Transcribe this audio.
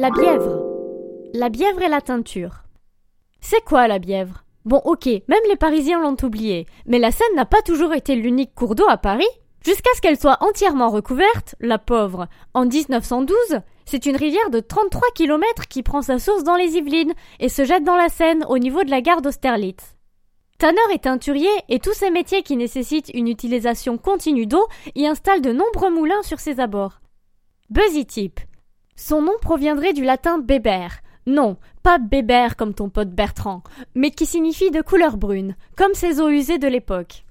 La Bièvre. La Bièvre et la teinture. C'est quoi la Bièvre? Bon, ok, même les Parisiens l'ont oublié, mais la Seine n'a pas toujours été l'unique cours d'eau à Paris. Jusqu'à ce qu'elle soit entièrement recouverte, la pauvre, en 1912, c'est une rivière de 33 km qui prend sa source dans les Yvelines et se jette dans la Seine au niveau de la gare d'Austerlitz. Tanneur et teinturier et tous ces métiers qui nécessitent une utilisation continue d'eau y installent de nombreux moulins sur ses abords. Buzzy Tip. Son nom proviendrait du latin bébert. Non, pas bébert comme ton pote Bertrand, mais qui signifie de couleur brune, comme ces eaux usées de l'époque.